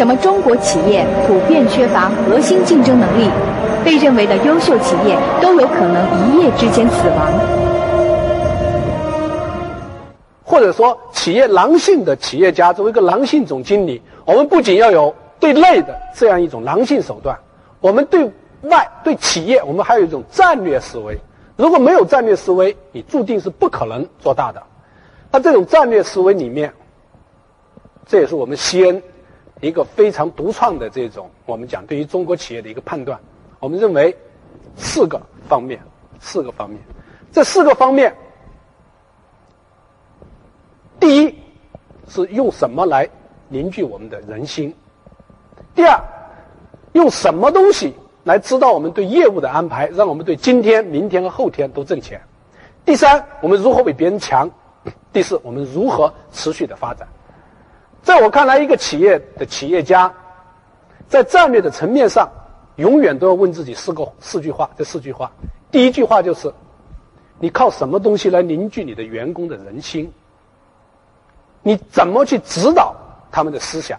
什么中国企业普遍缺乏核心竞争能力？被认为的优秀企业都有可能一夜之间死亡。或者说，企业狼性的企业家作为一个狼性总经理，我们不仅要有对内的这样一种狼性手段，我们对外对企业，我们还有一种战略思维。如果没有战略思维，你注定是不可能做大的。那这种战略思维里面，这也是我们西恩一个非常独创的这种我们讲对于中国企业的一个判断。我们认为四个方面，四个方面，这四个方面，第一是用什么来凝聚我们的人心；第二，用什么东西来知道我们对业务的安排，让我们对今天、明天和后天都挣钱；第三，我们如何比别人强；第四，我们如何持续的发展。在我看来，一个企业的企业家在战略的层面上。永远都要问自己四个四句话，这四句话，第一句话就是：你靠什么东西来凝聚你的员工的人心？你怎么去指导他们的思想？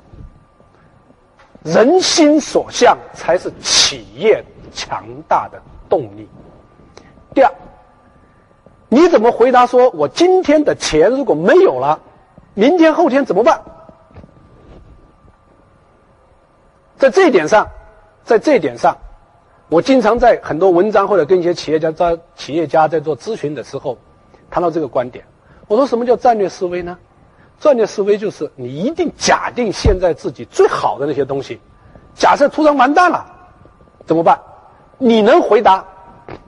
人心所向才是企业强大的动力。第二，你怎么回答说我今天的钱如果没有了，明天后天怎么办？在这一点上。在这一点上，我经常在很多文章或者跟一些企业家在企业家在做咨询的时候，谈到这个观点。我说什么叫战略思维呢？战略思维就是你一定假定现在自己最好的那些东西，假设突然完蛋了，怎么办？你能回答？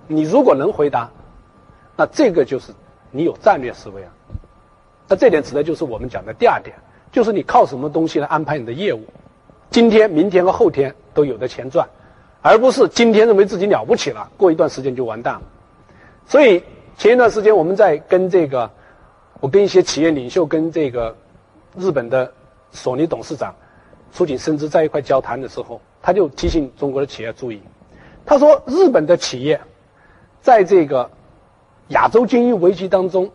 你如果能回答，那这个就是你有战略思维啊。那这点指的就是我们讲的第二点，就是你靠什么东西来安排你的业务？今天、明天和后天都有的钱赚，而不是今天认为自己了不起了，过一段时间就完蛋了。所以前一段时间我们在跟这个，我跟一些企业领袖、跟这个日本的索尼董事长出井深知在一块交谈的时候，他就提醒中国的企业注意，他说日本的企业在这个亚洲经营危机当中，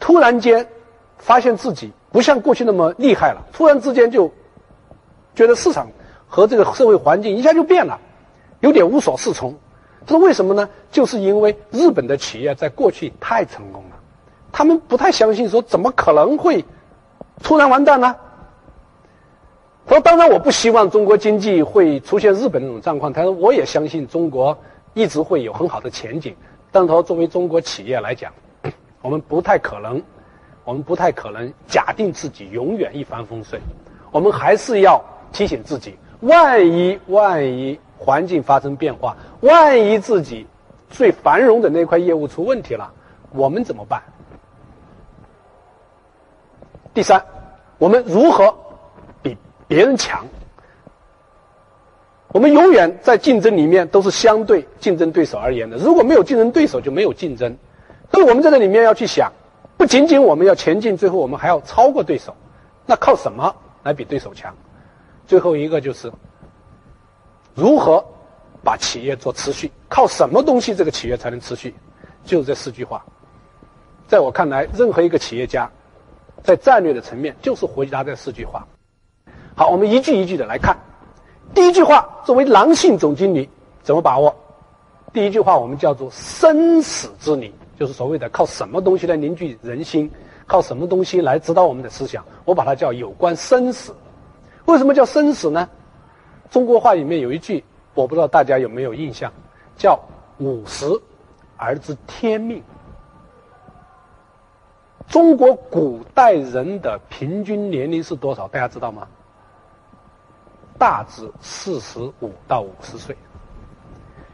突然间发现自己不像过去那么厉害了，突然之间就。觉得市场和这个社会环境一下就变了，有点无所适从。他说：“为什么呢？就是因为日本的企业在过去太成功了，他们不太相信说怎么可能会突然完蛋呢？”他说：“当然，我不希望中国经济会出现日本那种状况。他说，我也相信中国一直会有很好的前景。但他说，作为中国企业来讲，我们不太可能，我们不太可能假定自己永远一帆风顺，我们还是要。”提醒自己，万一万一环境发生变化，万一自己最繁荣的那块业务出问题了，我们怎么办？第三，我们如何比别人强？我们永远在竞争里面都是相对竞争对手而言的。如果没有竞争对手，就没有竞争。所以我们在这里面要去想，不仅仅我们要前进，最后我们还要超过对手。那靠什么来比对手强？最后一个就是如何把企业做持续，靠什么东西这个企业才能持续？就是这四句话。在我看来，任何一个企业家在战略的层面就是回答这四句话。好，我们一句一句的来看。第一句话，作为狼性总经理怎么把握？第一句话我们叫做生死之理，就是所谓的靠什么东西来凝聚人心，靠什么东西来指导我们的思想？我把它叫有关生死。为什么叫生死呢？中国话里面有一句，我不知道大家有没有印象，叫“五十而知天命”。中国古代人的平均年龄是多少？大家知道吗？大致四十五到五十岁。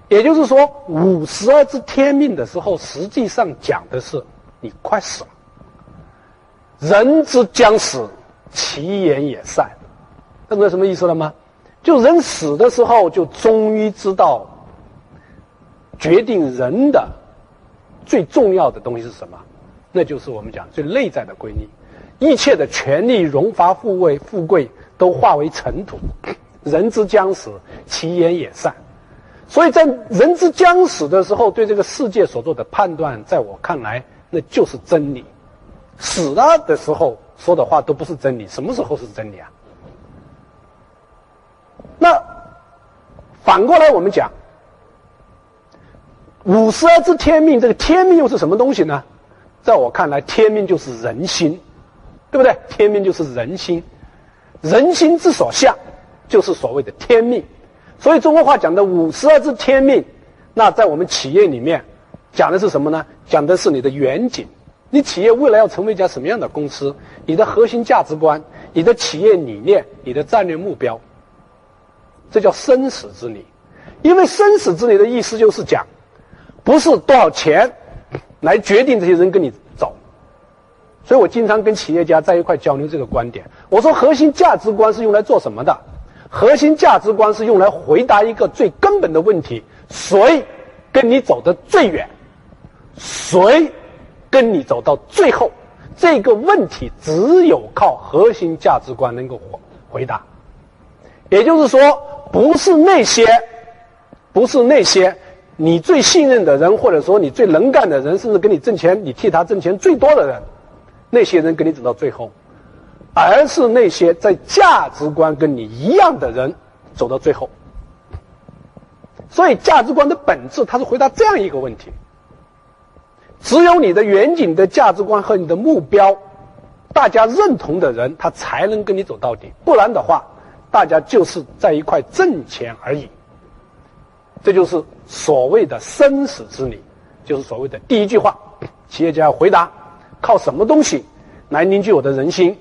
也就是说，“五十而知天命”的时候，实际上讲的是你快死了。人之将死，其言也善。懂得什么意思了吗？就人死的时候，就终于知道决定人的最重要的东西是什么，那就是我们讲最内在的规律。一切的权利、荣华富贵、富贵都化为尘土。人之将死，其言也善。所以在人之将死的时候，对这个世界所做的判断，在我看来，那就是真理。死了的时候说的话都不是真理。什么时候是真理啊？那反过来我们讲，五十而知天命，这个天命又是什么东西呢？在我看来，天命就是人心，对不对？天命就是人心，人心之所向，就是所谓的天命。所以中国话讲的五十而知天命，那在我们企业里面讲的是什么呢？讲的是你的远景。你企业未来要成为一家什么样的公司？你的核心价值观、你的企业理念、你的战略目标，这叫生死之理。因为生死之理的意思就是讲，不是多少钱来决定这些人跟你走。所以我经常跟企业家在一块交流这个观点。我说，核心价值观是用来做什么的？核心价值观是用来回答一个最根本的问题：谁跟你走得最远？谁？跟你走到最后，这个问题只有靠核心价值观能够回回答。也就是说，不是那些，不是那些你最信任的人，或者说你最能干的人，甚至给你挣钱，你替他挣钱最多的人，那些人跟你走到最后，而是那些在价值观跟你一样的人走到最后。所以，价值观的本质，它是回答这样一个问题。只有你的远景的价值观和你的目标，大家认同的人，他才能跟你走到底。不然的话，大家就是在一块挣钱而已。这就是所谓的生死之理，就是所谓的第一句话。企业家要回答：靠什么东西来凝聚我的人心？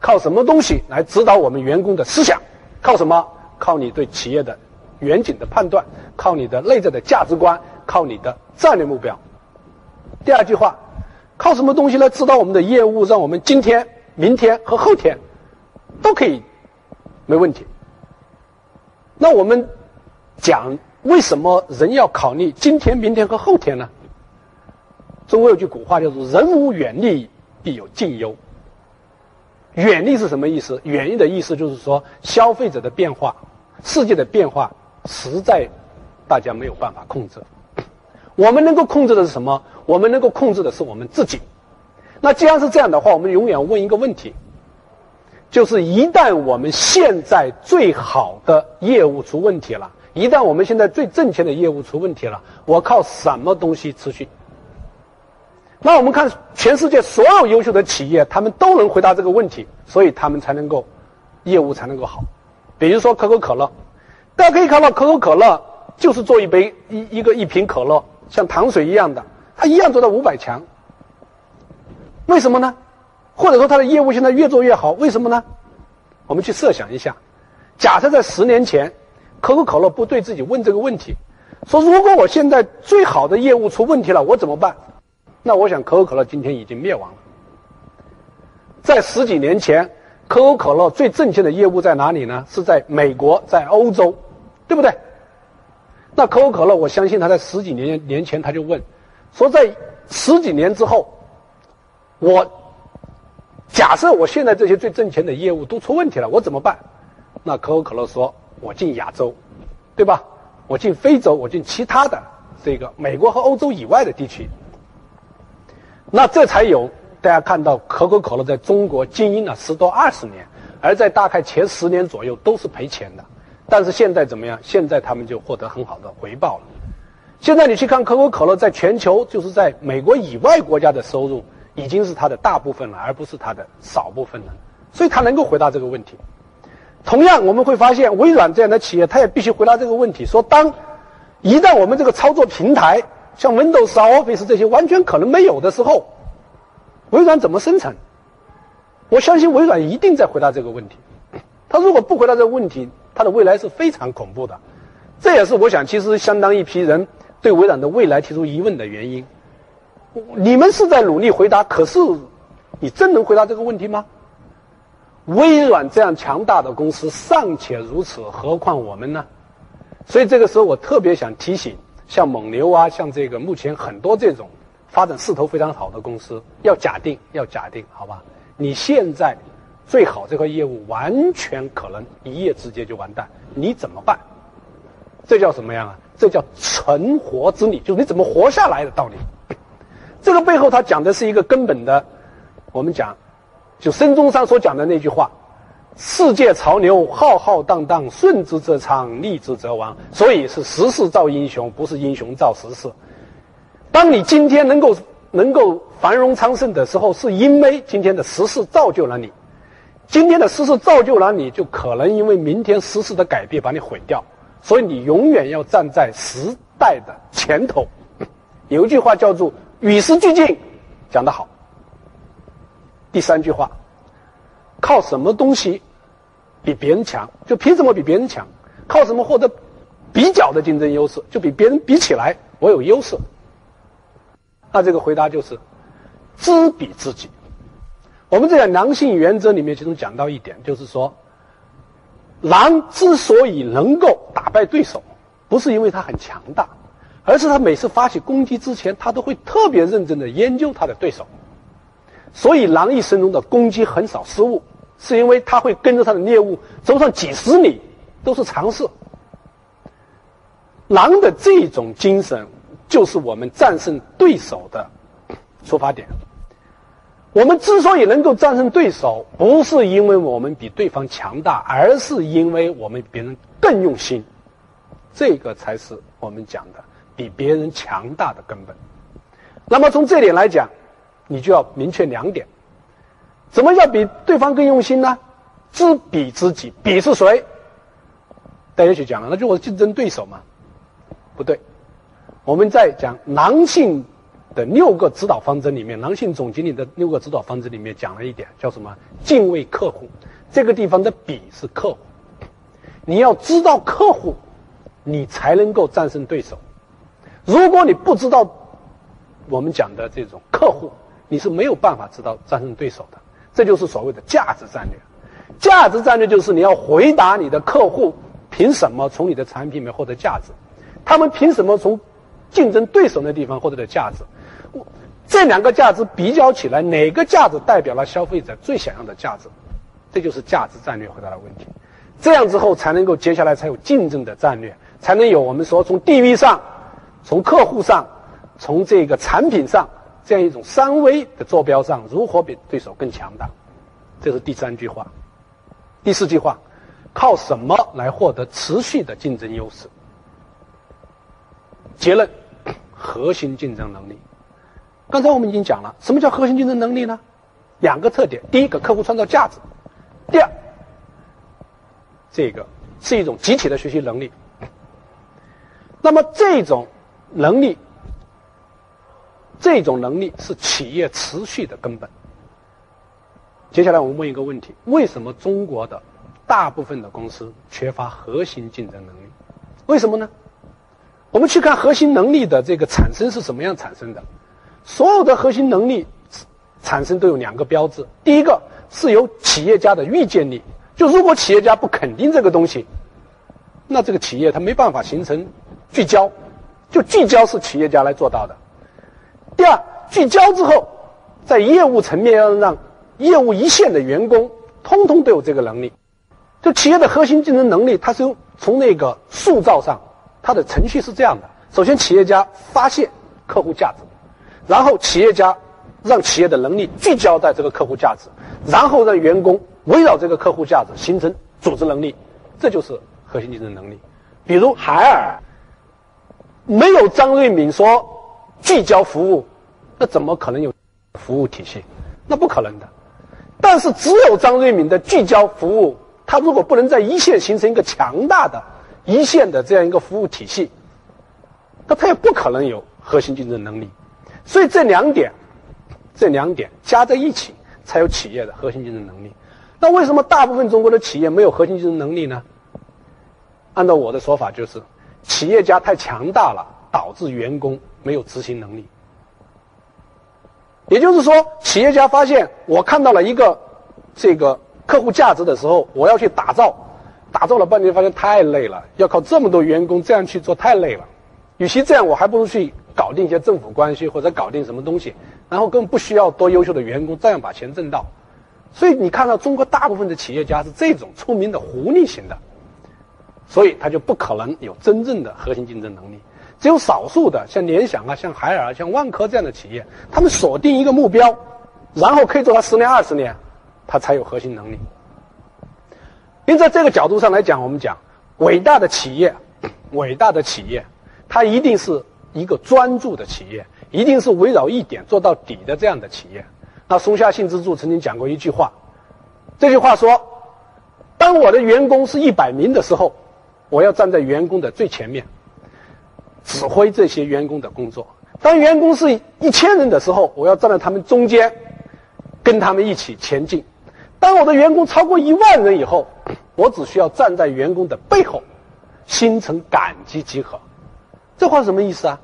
靠什么东西来指导我们员工的思想？靠什么？靠你对企业的远景的判断，靠你的内在的价值观，靠你的战略目标。第二句话，靠什么东西来指导我们的业务，让我们今天、明天和后天都可以没问题？那我们讲为什么人要考虑今天、明天和后天呢？中国有句古话叫做“人无远虑，必有近忧”。远虑是什么意思？远虑的意思就是说，消费者的变化、世界的变化，实在大家没有办法控制。我们能够控制的是什么？我们能够控制的是我们自己。那既然是这样的话，我们永远问一个问题：就是一旦我们现在最好的业务出问题了，一旦我们现在最挣钱的业务出问题了，我靠什么东西持续？那我们看全世界所有优秀的企业，他们都能回答这个问题，所以他们才能够业务才能够好。比如说可口可乐，大家可以看到，可口可乐就是做一杯一一个一瓶可乐。像糖水一样的，它一样做到五百强。为什么呢？或者说他的业务现在越做越好，为什么呢？我们去设想一下，假设在十年前，可口可乐不对自己问这个问题，说如果我现在最好的业务出问题了，我怎么办？那我想可口可乐今天已经灭亡了。在十几年前，可口可乐最挣钱的业务在哪里呢？是在美国，在欧洲，对不对？那可口可乐，我相信他在十几年年前他就问，说在十几年之后，我假设我现在这些最挣钱的业务都出问题了，我怎么办？那可口可乐说，我进亚洲，对吧？我进非洲，我进其他的这个美国和欧洲以外的地区。那这才有大家看到可口可乐在中国经营了十多二十年，而在大概前十年左右都是赔钱的。但是现在怎么样？现在他们就获得很好的回报了。现在你去看可口可乐在全球，就是在美国以外国家的收入，已经是它的大部分了，而不是它的少部分了。所以它能够回答这个问题。同样，我们会发现微软这样的企业，它也必须回答这个问题：说当一旦我们这个操作平台像 Windows、Office 这些完全可能没有的时候，微软怎么生存？我相信微软一定在回答这个问题。他如果不回答这个问题，它的未来是非常恐怖的，这也是我想，其实相当一批人对微软的未来提出疑问的原因。你们是在努力回答，可是你真能回答这个问题吗？微软这样强大的公司尚且如此，何况我们呢？所以这个时候，我特别想提醒，像蒙牛啊，像这个目前很多这种发展势头非常好的公司，要假定，要假定，好吧？你现在。最好这块业务完全可能一夜之间就完蛋，你怎么办？这叫什么样啊？这叫存活之理，就是你怎么活下来的道理。这个背后他讲的是一个根本的，我们讲，就孙中山所讲的那句话：世界潮流浩浩荡荡，顺之则昌，逆之则亡。所以是时势造英雄，不是英雄造时势。当你今天能够能够繁荣昌盛的时候，是因为今天的时势造就了你。今天的时势造就了你，就可能因为明天时势的改变把你毁掉。所以你永远要站在时代的前头。有一句话叫做“与时俱进”，讲得好。第三句话，靠什么东西比别人强？就凭什么比别人强？靠什么获得比较的竞争优势？就比别人比起来，我有优势。那这个回答就是知彼知己。我们在良性原则里面，其中讲到一点，就是说，狼之所以能够打败对手，不是因为它很强大，而是他每次发起攻击之前，他都会特别认真的研究他的对手。所以，狼一生中的攻击很少失误，是因为它会跟着它的猎物走上几十里，都是尝试。狼的这种精神，就是我们战胜对手的出发点。我们之所以能够战胜对手，不是因为我们比对方强大，而是因为我们比别人更用心。这个才是我们讲的比别人强大的根本。那么从这点来讲，你就要明确两点：怎么叫比对方更用心呢？知彼知己，彼是谁？大家去讲了，那就我的竞争对手嘛？不对，我们在讲狼性。的六个指导方针里面，狼性总经理的六个指导方针里面讲了一点，叫什么？敬畏客户。这个地方的“彼”是客户，你要知道客户，你才能够战胜对手。如果你不知道我们讲的这种客户，你是没有办法知道战胜对手的。这就是所谓的价值战略。价值战略就是你要回答你的客户，凭什么从你的产品里面获得价值？他们凭什么从竞争对手那地方获得的价值？这两个价值比较起来，哪个价值代表了消费者最想要的价值？这就是价值战略回答的问题。这样之后才能够接下来才有竞争的战略，才能有我们说从地域上、从客户上、从这个产品上这样一种三维的坐标上如何比对手更强大。这是第三句话。第四句话，靠什么来获得持续的竞争优势？结论：核心竞争能力。刚才我们已经讲了，什么叫核心竞争能力呢？两个特点：第一个，客户创造价值；第二，这个是一种集体的学习能力。那么这种能力，这种能力是企业持续的根本。接下来我们问一个问题：为什么中国的大部分的公司缺乏核心竞争能力？为什么呢？我们去看核心能力的这个产生是什么样产生的？所有的核心能力产生都有两个标志，第一个是由企业家的预见力，就如果企业家不肯定这个东西，那这个企业它没办法形成聚焦，就聚焦是企业家来做到的。第二，聚焦之后，在业务层面要让业务一线的员工通通都有这个能力，就企业的核心竞争能力，它是从那个塑造上，它的程序是这样的：首先，企业家发现客户价值。然后企业家让企业的能力聚焦在这个客户价值，然后让员工围绕这个客户价值形成组织能力，这就是核心竞争能力。比如海尔，没有张瑞敏说聚焦服务，那怎么可能有服务体系？那不可能的。但是只有张瑞敏的聚焦服务，他如果不能在一线形成一个强大的一线的这样一个服务体系，那他也不可能有核心竞争能力。所以这两点，这两点加在一起，才有企业的核心竞争能力。那为什么大部分中国的企业没有核心竞争能力呢？按照我的说法，就是企业家太强大了，导致员工没有执行能力。也就是说，企业家发现我看到了一个这个客户价值的时候，我要去打造，打造了半天，发现太累了，要靠这么多员工这样去做，太累了。与其这样，我还不如去。搞定一些政府关系，或者搞定什么东西，然后更不需要多优秀的员工，照样把钱挣到。所以你看到中国大部分的企业家是这种出名的狐狸型的，所以他就不可能有真正的核心竞争能力。只有少数的，像联想啊、像海尔、像万科这样的企业，他们锁定一个目标，然后可以做到十年、二十年，他才有核心能力。因为在这个角度上来讲，我们讲伟大的企业，伟大的企业，它一定是一个专注的企业，一定是围绕一点做到底的这样的企业。那松下幸之助曾经讲过一句话，这句话说：“当我的员工是一百名的时候，我要站在员工的最前面，指挥这些员工的工作；当员工是一千人的时候，我要站在他们中间，跟他们一起前进；当我的员工超过一万人以后，我只需要站在员工的背后，心存感激即可。”这话什么意思啊？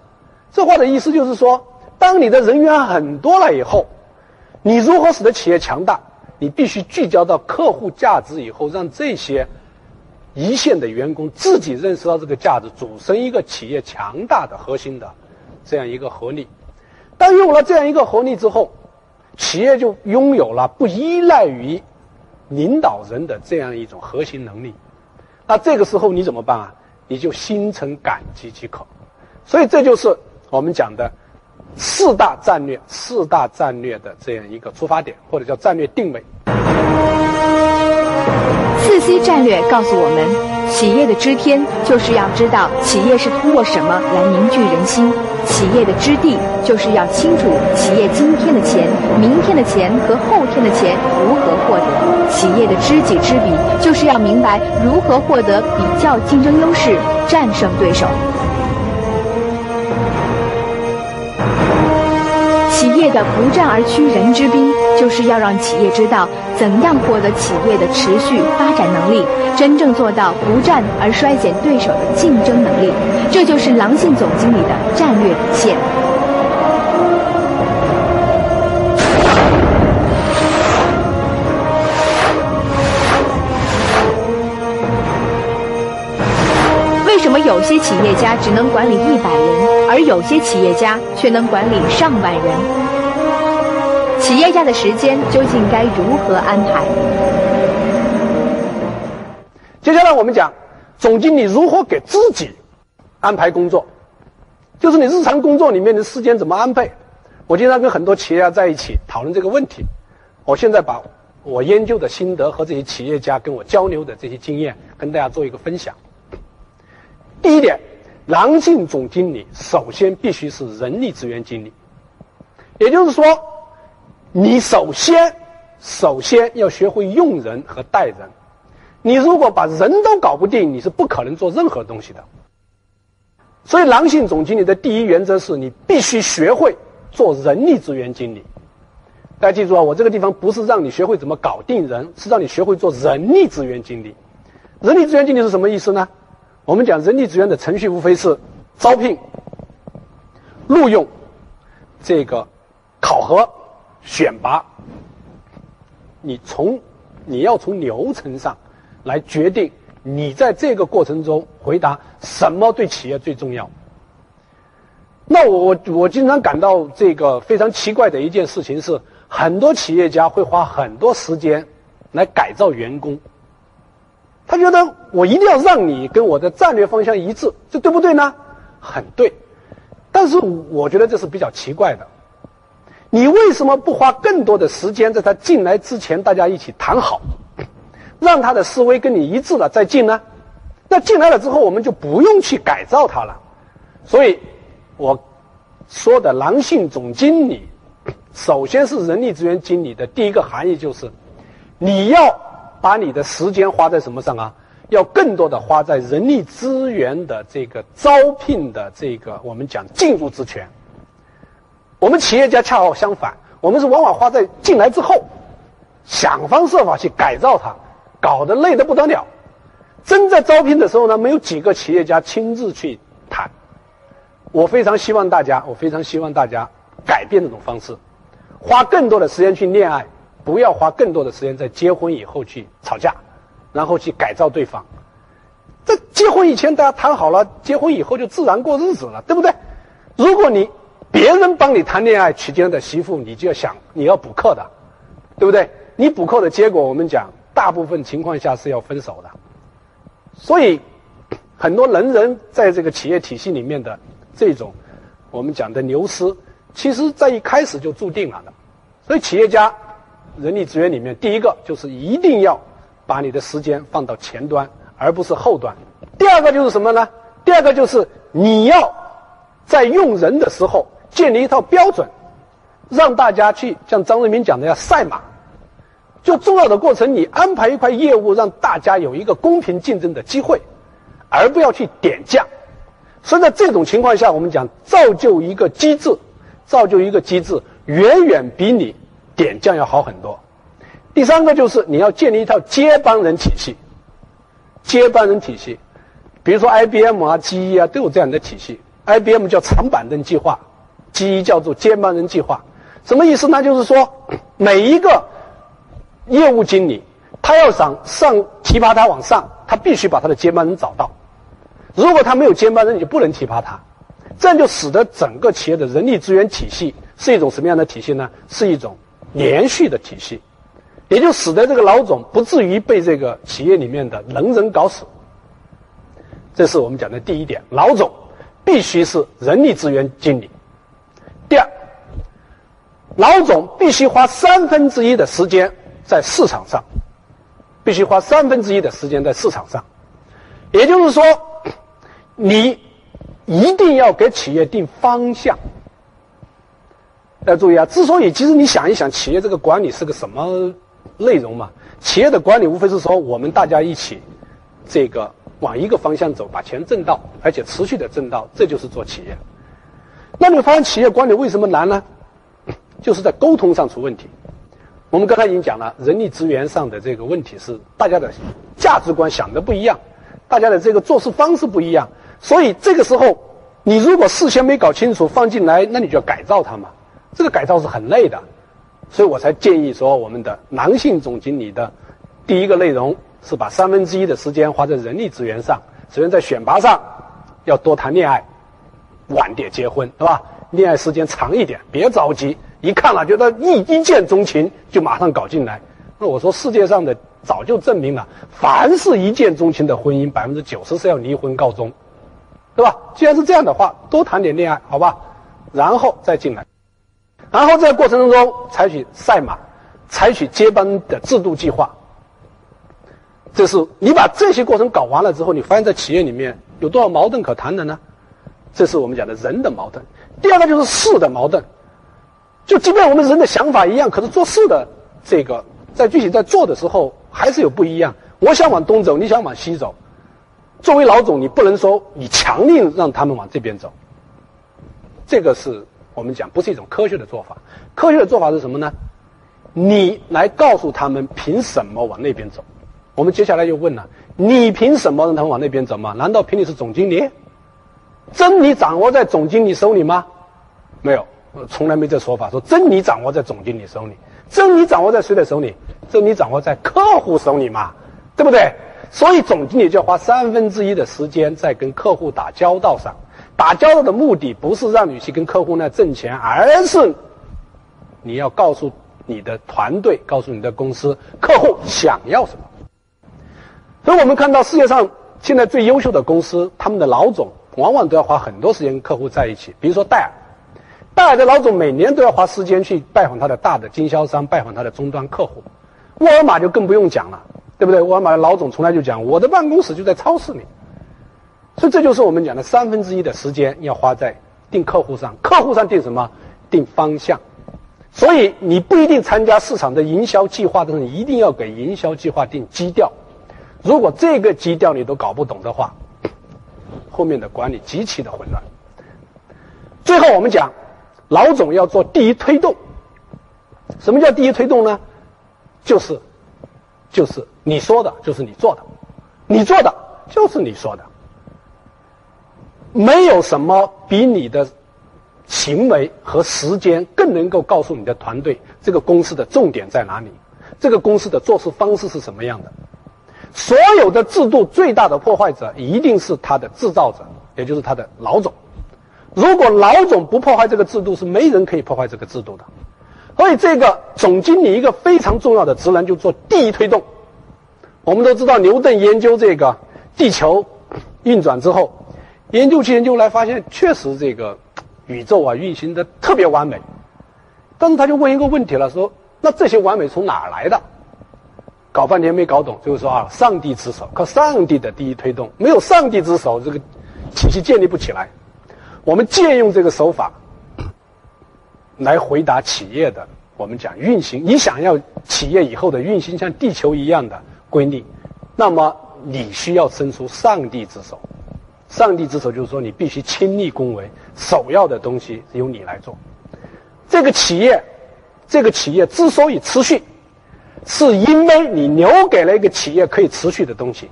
这话的意思就是说，当你的人员很多了以后。你如何使得企业强大？你必须聚焦到客户价值以后，让这些一线的员工自己认识到这个价值，组成一个企业强大的核心的这样一个合力。当有了这样一个合力之后，企业就拥有了不依赖于领导人的这样一种核心能力。那这个时候你怎么办啊？你就心存感激即可。所以这就是我们讲的。四大战略，四大战略的这样一个出发点，或者叫战略定位。四 C 战略告诉我们，企业的知天就是要知道企业是通过什么来凝聚人心；企业的知地就是要清楚企业今天的钱、明天的钱和后天的钱如何获得；企业的知己知彼就是要明白如何获得比较竞争优势，战胜对手。业的不战而屈人之兵，就是要让企业知道怎样获得企业的持续发展能力，真正做到不战而衰减对手的竞争能力。这就是狼性总经理的战略底线。为什么有些企业家只能管理一百人，而有些企业家却能管理上万人？企业家的时间究竟该如何安排？接下来我们讲总经理如何给自己安排工作，就是你日常工作里面的时间怎么安排？我经常跟很多企业家在一起讨论这个问题。我现在把我研究的心得和这些企业家跟我交流的这些经验跟大家做一个分享。第一点，狼性总经理首先必须是人力资源经理，也就是说，你首先首先要学会用人和带人。你如果把人都搞不定，你是不可能做任何东西的。所以，狼性总经理的第一原则是你必须学会做人力资源经理。大家记住啊，我这个地方不是让你学会怎么搞定人，是让你学会做人力资源经理。人力资源经理是什么意思呢？我们讲人力资源的程序，无非是招聘、录用、这个考核、选拔。你从你要从流程上来决定，你在这个过程中回答什么对企业最重要。那我我我经常感到这个非常奇怪的一件事情是，很多企业家会花很多时间来改造员工。他觉得我一定要让你跟我的战略方向一致，这对不对呢？很对，但是我觉得这是比较奇怪的。你为什么不花更多的时间在他进来之前，大家一起谈好，让他的思维跟你一致了再进呢？那进来了之后，我们就不用去改造他了。所以，我说的狼性总经理，首先是人力资源经理的第一个含义就是，你要。把你的时间花在什么上啊？要更多的花在人力资源的这个招聘的这个我们讲进入之权。我们企业家恰好相反，我们是往往花在进来之后，想方设法去改造它，搞得累得不得了。真在招聘的时候呢，没有几个企业家亲自去谈。我非常希望大家，我非常希望大家改变这种方式，花更多的时间去恋爱。不要花更多的时间在结婚以后去吵架，然后去改造对方。在结婚以前大家谈好了，结婚以后就自然过日子了，对不对？如果你别人帮你谈恋爱娶进来的媳妇，你就要想你要补课的，对不对？你补课的结果，我们讲大部分情况下是要分手的。所以很多能人在这个企业体系里面的这种我们讲的流失，其实在一开始就注定了的。所以企业家。人力资源里面，第一个就是一定要把你的时间放到前端，而不是后端。第二个就是什么呢？第二个就是你要在用人的时候建立一套标准，让大家去像张瑞敏讲的要赛马。就重要的过程，你安排一块业务，让大家有一个公平竞争的机会，而不要去点将。所以在这种情况下，我们讲造就一个机制，造就一个机制，远远比你点将要好很多。第三个就是你要建立一套接班人体系，接班人体系，比如说 IBM 啊、GE 啊都有这样的体系。IBM 叫长板凳计划，GE 叫做接班人计划。什么意思呢？就是说 每一个业务经理，他要想上提拔他往上，他必须把他的接班人找到。如果他没有接班人，你就不能提拔他。这样就使得整个企业的人力资源体系是一种什么样的体系呢？是一种连续的体系。也就使得这个老总不至于被这个企业里面的能人搞死。这是我们讲的第一点，老总必须是人力资源经理。第二，老总必须花三分之一的时间在市场上，必须花三分之一的时间在市场上。也就是说，你一定要给企业定方向。要注意啊，之所以其实你想一想，企业这个管理是个什么？内容嘛，企业的管理无非是说我们大家一起，这个往一个方向走，把钱挣到，而且持续的挣到，这就是做企业。那你发现企业管理为什么难呢？就是在沟通上出问题。我们刚才已经讲了，人力资源上的这个问题是大家的价值观想的不一样，大家的这个做事方式不一样，所以这个时候你如果事先没搞清楚放进来，那你就要改造它嘛。这个改造是很累的。所以我才建议说，我们的男性总经理的第一个内容是把三分之一的时间花在人力资源上。首先在选拔上要多谈恋爱，晚点结婚，是吧？恋爱时间长一点，别着急，一看了觉得一一见钟情就马上搞进来。那我说世界上的早就证明了，凡是一见钟情的婚姻，百分之九十是要离婚告终，对吧？既然是这样的话，多谈点恋爱，好吧？然后再进来。然后在过程当中采取赛马，采取接班的制度计划。这是你把这些过程搞完了之后，你发现在企业里面有多少矛盾可谈的呢？这是我们讲的人的矛盾。第二个就是事的矛盾。就即便我们人的想法一样，可是做事的这个在具体在做的时候还是有不一样。我想往东走，你想往西走。作为老总，你不能说你强令让他们往这边走。这个是。我们讲不是一种科学的做法，科学的做法是什么呢？你来告诉他们凭什么往那边走？我们接下来又问了：你凭什么让他们往那边走吗？难道凭你是总经理？真理掌握在总经理手里吗？没有，从来没这说法。说真理掌握在总经理手里，真理掌握在谁的手里？真理掌握在客户手里嘛？对不对？所以总经理就要花三分之一的时间在跟客户打交道上。打交道的目的不是让你去跟客户那挣钱，而是你要告诉你的团队，告诉你的公司，客户想要什么。所以我们看到世界上现在最优秀的公司，他们的老总往往都要花很多时间跟客户在一起。比如说戴尔，戴尔的老总每年都要花时间去拜访他的大的经销商，拜访他的终端客户。沃尔玛就更不用讲了，对不对？沃尔玛的老总从来就讲，我的办公室就在超市里。所以这就是我们讲的三分之一的时间要花在定客户上，客户上定什么？定方向。所以你不一定参加市场的营销计划，但是你一定要给营销计划定基调。如果这个基调你都搞不懂的话，后面的管理极其的混乱。最后我们讲，老总要做第一推动。什么叫第一推动呢？就是，就是你说的，就是你做的，你做的就是你说的。没有什么比你的行为和时间更能够告诉你的团队这个公司的重点在哪里，这个公司的做事方式是什么样的。所有的制度最大的破坏者一定是他的制造者，也就是他的老总。如果老总不破坏这个制度，是没人可以破坏这个制度的。所以，这个总经理一个非常重要的职能就做第一推动。我们都知道，牛顿研究这个地球运转之后。研究去研究来，发现确实这个宇宙啊运行的特别完美，但是他就问一个问题了，说那这些完美从哪儿来的？搞半天没搞懂，就是说啊，上帝之手，靠上帝的第一推动，没有上帝之手，这个体系建立不起来。我们借用这个手法来回答企业的，我们讲运行，你想要企业以后的运行像地球一样的规律，那么你需要伸出上帝之手。上帝之手就是说，你必须亲力恭为，首要的东西由你来做。这个企业，这个企业之所以持续。是因为你留给了一个企业可以持续的东西，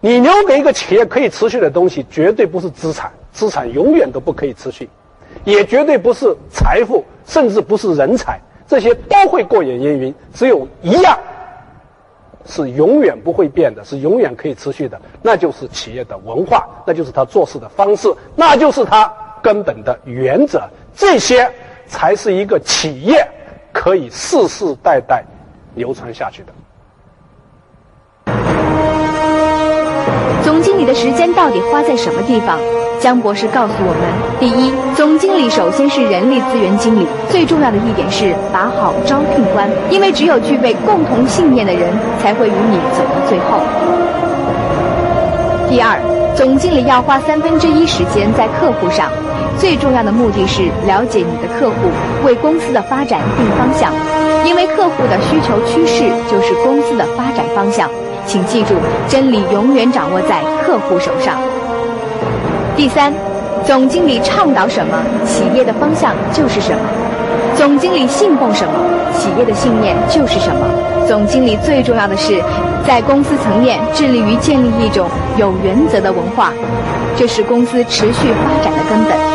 你留给一个企业可以持续的东西，绝对不是资产，资产永远都不可以持续，也绝对不是财富，甚至不是人才，这些都会过眼烟云。只有一样是永远不会变的，是永远可以持续的，那就是企业的文化，那就是他做事的方式，那就是他根本的原则，这些才是一个企业可以世世代代。流传下去的。总经理的时间到底花在什么地方？江博士告诉我们：第一，总经理首先是人力资源经理，最重要的一点是把好招聘关，因为只有具备共同信念的人，才会与你走到最后。第二，总经理要花三分之一时间在客户上，最重要的目的是了解你的客户，为公司的发展定方向。因为客户的需求趋势就是公司的发展方向，请记住，真理永远掌握在客户手上。第三，总经理倡导什么，企业的方向就是什么；总经理信奉什么，企业的信念就是什么。总经理最重要的是，在公司层面致力于建立一种有原则的文化，这是公司持续发展的根本。